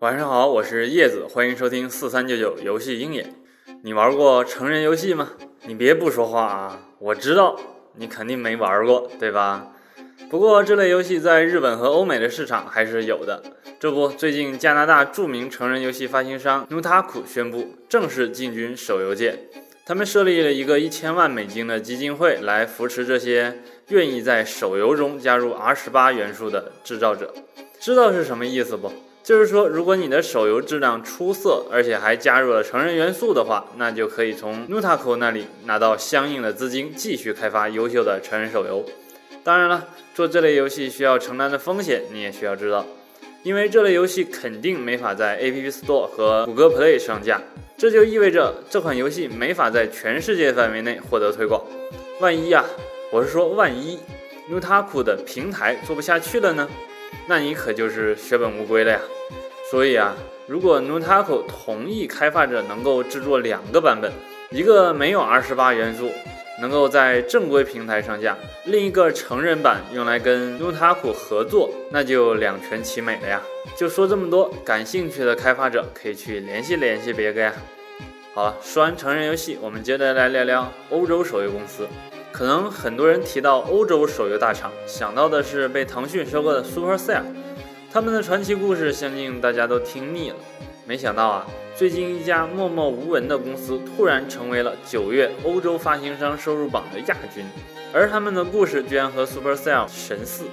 晚上好，我是叶子，欢迎收听四三九九游戏鹰眼。你玩过成人游戏吗？你别不说话啊！我知道你肯定没玩过，对吧？不过这类游戏在日本和欧美的市场还是有的。这不，最近加拿大著名成人游戏发行商 Nutaku 宣布正式进军手游界，他们设立了一个一千万美金的基金会来扶持这些愿意在手游中加入 R 十八元素的制造者。知道是什么意思不？就是说，如果你的手游质量出色，而且还加入了成人元素的话，那就可以从 Nutaco 那里拿到相应的资金，继续开发优秀的成人手游。当然了，做这类游戏需要承担的风险，你也需要知道，因为这类游戏肯定没法在 App Store 和谷歌 Play 上架，这就意味着这款游戏没法在全世界范围内获得推广。万一呀，我是说万一 Nutaco 的平台做不下去了呢？那你可就是血本无归了呀！所以啊，如果 Nutaco 同意开发者能够制作两个版本，一个没有 R 十八元素，能够在正规平台上架；另一个成人版用来跟 Nutaco 合作，那就两全其美了呀！就说这么多，感兴趣的开发者可以去联系联系别个呀。好了，说完成人游戏，我们接着来聊聊欧洲手游公司。可能很多人提到欧洲手游大厂，想到的是被腾讯收购的 Supercell，他们的传奇故事相信大家都听腻了。没想到啊，最近一家默默无闻的公司突然成为了九月欧洲发行商收入榜的亚军，而他们的故事居然和 Supercell 神似，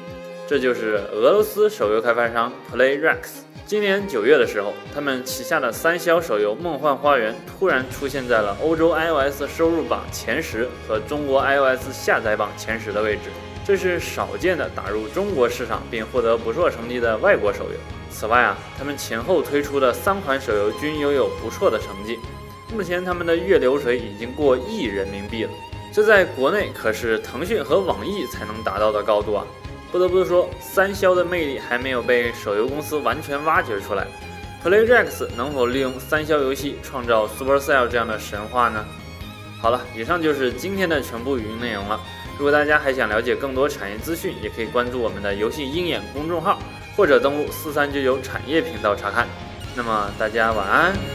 这就是俄罗斯手游开发商 PlayRex。今年九月的时候，他们旗下的三消手游《梦幻花园》突然出现在了欧洲 iOS 收入榜前十和中国 iOS 下载榜前十的位置，这是少见的打入中国市场并获得不错成绩的外国手游。此外啊，他们前后推出的三款手游均拥有不错的成绩，目前他们的月流水已经过亿人民币了，这在国内可是腾讯和网易才能达到的高度啊！不得不说，三消的魅力还没有被手游公司完全挖掘出来。PlayRex 能否利用三消游戏创造 Supercell 这样的神话呢？好了，以上就是今天的全部语音内容了。如果大家还想了解更多产业资讯，也可以关注我们的游戏鹰眼公众号，或者登录四三九九产业频道查看。那么大家晚安。